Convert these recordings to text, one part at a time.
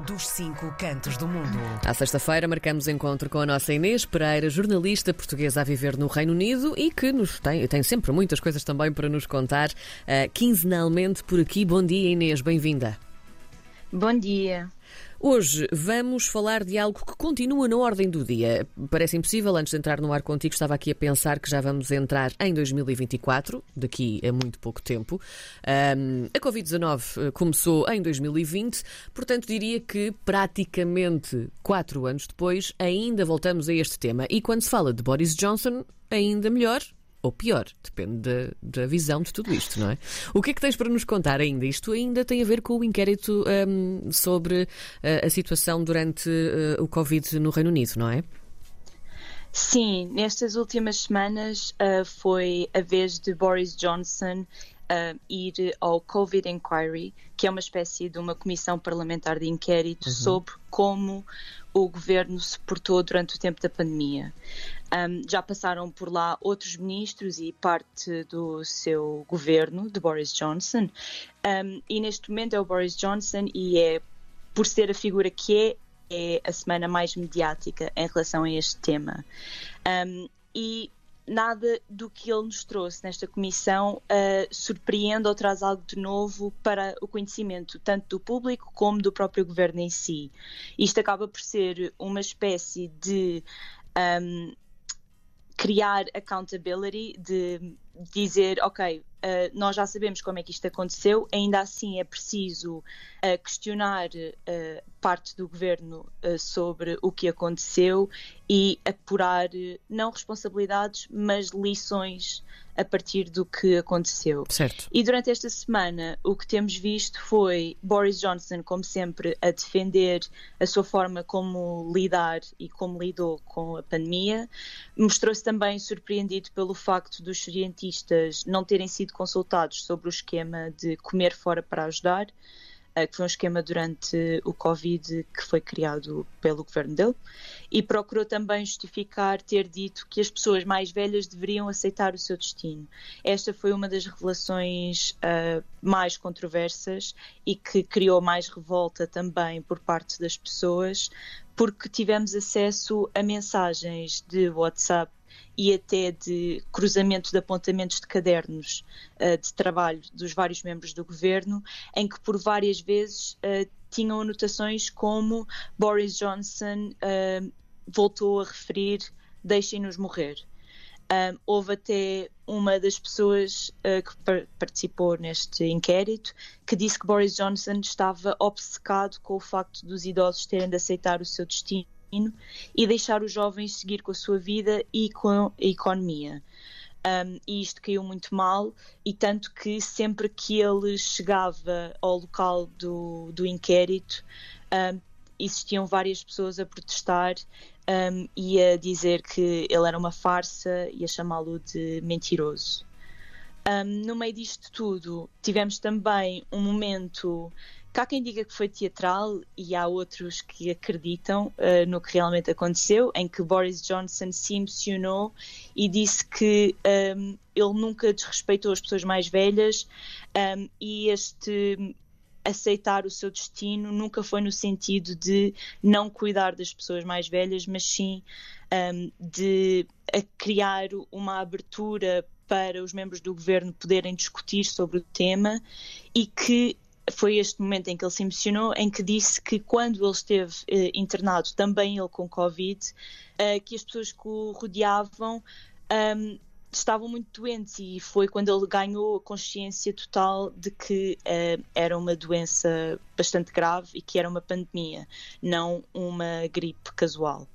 dos cinco cantos do mundo. À sexta-feira marcamos encontro com a nossa Inês Pereira, jornalista portuguesa a viver no Reino Unido e que nos tem, tem sempre muitas coisas também para nos contar uh, quinzenalmente por aqui. Bom dia, Inês, bem-vinda. Bom dia. Hoje vamos falar de algo que continua na ordem do dia. Parece impossível, antes de entrar no ar contigo, estava aqui a pensar que já vamos entrar em 2024, daqui a muito pouco tempo. Um, a Covid-19 eh, começou em 2020, portanto diria que praticamente quatro anos depois ainda voltamos a este tema. E quando se fala de Boris Johnson, ainda melhor, ou pior, depende da, da, visão de tudo isto, não é? O que é que tens para nos contar ainda? Isto ainda tem a ver com o inquérito um, sobre uh, a situação durante uh, o Covid no Reino Unido, não é? Sim, nestas últimas semanas uh, foi a vez de Boris Johnson ir ao Covid Inquiry, que é uma espécie de uma comissão parlamentar de inquérito uhum. sobre como o governo se portou durante o tempo da pandemia. Um, já passaram por lá outros ministros e parte do seu governo, de Boris Johnson, um, e neste momento é o Boris Johnson e é, por ser a figura que é, é a semana mais mediática em relação a este tema. Um, e nada do que ele nos trouxe nesta comissão uh, surpreende ou traz algo de novo para o conhecimento tanto do público como do próprio governo em si. Isto acaba por ser uma espécie de um, criar accountability, de dizer, ok, uh, nós já sabemos como é que isto aconteceu, ainda assim é preciso uh, questionar uh, parte do governo sobre o que aconteceu e apurar não responsabilidades, mas lições a partir do que aconteceu. Certo. E durante esta semana o que temos visto foi Boris Johnson, como sempre, a defender a sua forma como lidar e como lidou com a pandemia. Mostrou-se também surpreendido pelo facto dos cientistas não terem sido consultados sobre o esquema de comer fora para ajudar. Eh, que foi um esquema durante o Covid que foi criado pelo governo dele, e procurou também justificar ter dito que as pessoas mais velhas deveriam aceitar o seu destino. Esta foi uma das revelações uh, mais controversas e que criou mais revolta também por parte das pessoas, porque tivemos acesso a mensagens de WhatsApp e até de cruzamento de apontamentos de cadernos uh, de trabalho dos vários membros do governo, em que por várias vezes uh, tinham anotações como Boris Johnson uh, voltou a referir deixem-nos morrer. Houve até uma das pessoas uh, que par participou neste inquérito que disse que Boris Johnson estava obcecado com o facto dos idosos terem de aceitar o seu destino e deixar os jovens seguir com a sua vida e com a economia. Um, e isto caiu muito mal, e tanto que sempre que ele chegava ao local do, do inquérito, um, existiam várias pessoas a protestar um, e a dizer que ele era uma farsa e a chamá-lo de mentiroso. no meio disto tudo, tivemos também um momento há quem diga que foi teatral e há outros que acreditam uh, no que realmente aconteceu, em que Boris Johnson se emocionou e disse que um, ehm, ele nunca desrespeitou as pessoas mais velhas um, ehm, e este aceitar o seu destino nunca foi no sentido de não cuidar das pessoas mais velhas, mas sim um, ehm, de criar uma abertura para os membros do governo poderem discutir sobre o tema e que foi este momento em que ele se emocionou, em que disse que quando ele esteve eh, internado, também ele com Covid, eh, que as pessoas que o rodeavam um, estavam muito doentes e foi quando ele ganhou a consciência total de que uh, era uma doença bastante grave e que era uma pandemia, não uma gripe casual.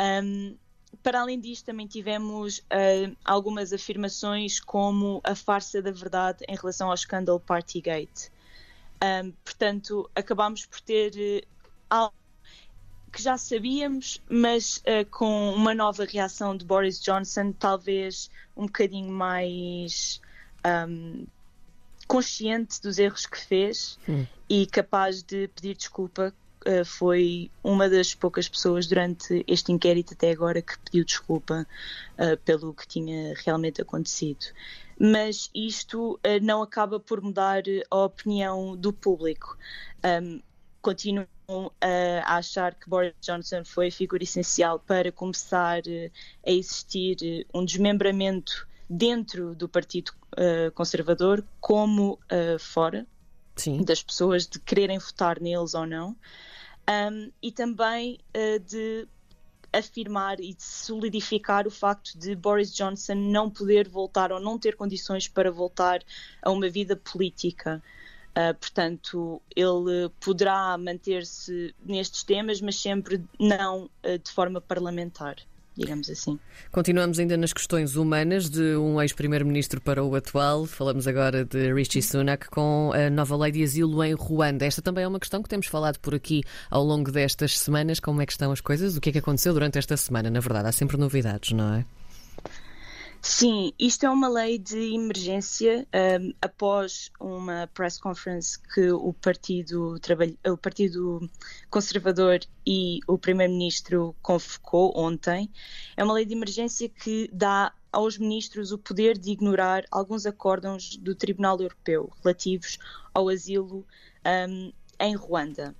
Um, para além disto, também tivemos uh, algumas afirmações como a farsa da verdade em relação ao escândalo Partygate. Um, portanto, acabámos por ter uh, algo que já sabíamos, mas uh, com uma nova reação de Boris Johnson, talvez um bocadinho mais um, consciente dos erros que fez hum. e capaz de pedir desculpa. Uh, foi uma das poucas pessoas durante este inquérito até agora que pediu desculpa uh, pelo que tinha realmente acontecido mas isto uh, não acaba por mudar a opinião do público. Um, continuam a achar que Boris Johnson foi a figura essencial para começar a existir um desmembramento dentro do Partido Conservador como fora Sim. das pessoas de quererem votar neles ou não. Um, e também uh, de afirmar e de solidificar o facto de Boris Johnson não poder voltar ou não ter condições para voltar a uma vida política. Uh, portanto, ele poderá manter-se nestes temas, mas sempre não uh, de forma parlamentar digamos assim. Continuamos ainda nas questões humanas de um ex-primeiro-ministro para o atual. Falamos agora de Rishi Sunak com a nova lei de asilo em Ruanda. Esta também é uma questão que temos falado por aqui ao longo destas semanas. Como é que estão as coisas? O que é que aconteceu durante esta semana? Na verdade, há sempre novidades, não é? Sim, isto é uma lei de emergência um, após uma press conference que o Partido, o Partido Conservador e o Primeiro-Ministro convocou ontem. É uma lei de emergência que dá aos ministros o poder de ignorar alguns acórdãos do Tribunal Europeu relativos ao asilo um, em Ruanda.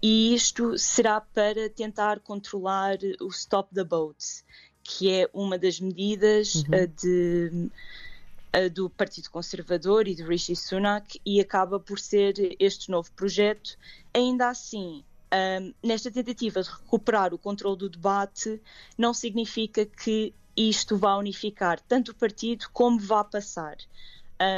E isto será para tentar controlar o stop the boats que é uma das medidas uhum. Eh, de, eh, do Partido Conservador e de Rishi Sunak e acaba por ser este novo projeto. Ainda assim, um, nesta tentativa de recuperar o controle do debate, não significa que isto vá unificar tanto o partido como vá passar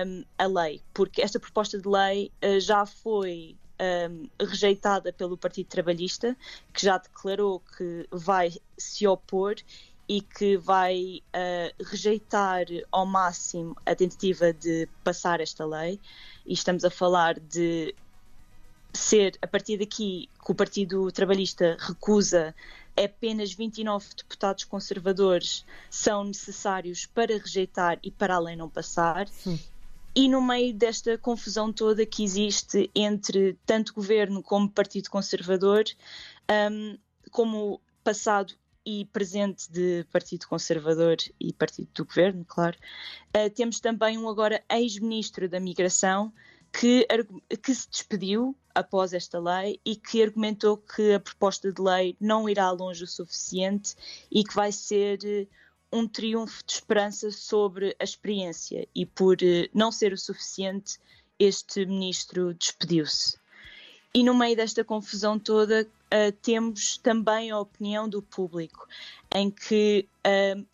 um, a lei, porque esta proposta de lei uh, já foi um, rejeitada pelo Partido Trabalhista, que já declarou que vai se opor e que vai uh, rejeitar ao máximo a tentativa de passar esta lei. E estamos a falar de ser, a partir daqui, que o Partido Trabalhista recusa apenas 29 deputados conservadores são necessários para rejeitar e para a lei não passar. Sim. E no meio desta confusão toda que existe entre tanto governo como Partido Conservador, um, como passado e presente de Partido Conservador e Partido do Governo, claro. Uh, temos também um agora ex-ministro da Migração que, que se despediu após esta lei e que argumentou que a proposta de lei não irá longe o suficiente e que vai ser eh, um triunfo de esperança sobre a experiência e por eh, não ser o suficiente este ministro despediu-se. E no meio desta confusão toda, uh, temos também a opinião do público, em que uh,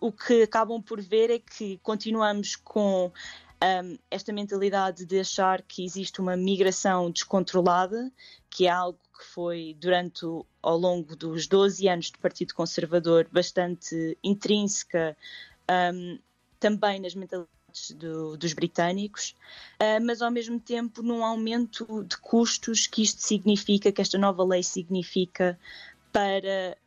o que acabam por ver é que continuamos com um, eh, esta mentalidade de achar que existe uma migração descontrolada, que é algo que foi durante ao longo dos 12 anos do Partido Conservador bastante intrínseca um, também nas mentalidades do, dos britânicos, uh, mas ao mesmo tempo num aumento de custos que isto significa, que esta nova lei significa para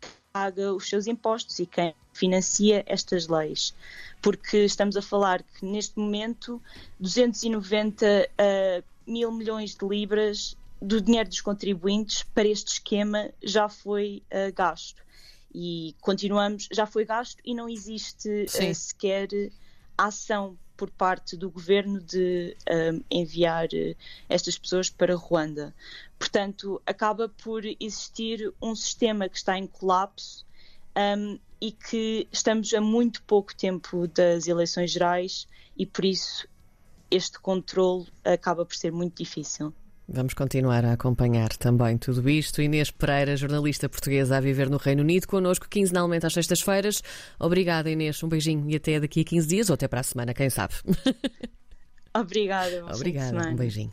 que paga os seus impostos e quem financia estas leis. Porque estamos a falar que neste momento 290 uh, mil milhões de libras do dinheiro dos contribuintes para este esquema já foi uh, gasto. E continuamos, já foi gasto e não existe uh, sequer ação por parte do governo de um, enviar uh, estas pessoas para Ruanda. Portanto, acaba por existir um sistema que está em colapso um, e que estamos a muito pouco tempo das eleições gerais e por isso este controle acaba por ser muito difícil. Vamos continuar a acompanhar também tudo isto. Inês Pereira, jornalista portuguesa a viver no Reino Unido, connosco quinzenalmente às sextas-feiras. Obrigada, Inês. Um beijinho e até daqui a 15 dias ou até para a semana, quem sabe. Obrigada. Obrigada. Um beijinho.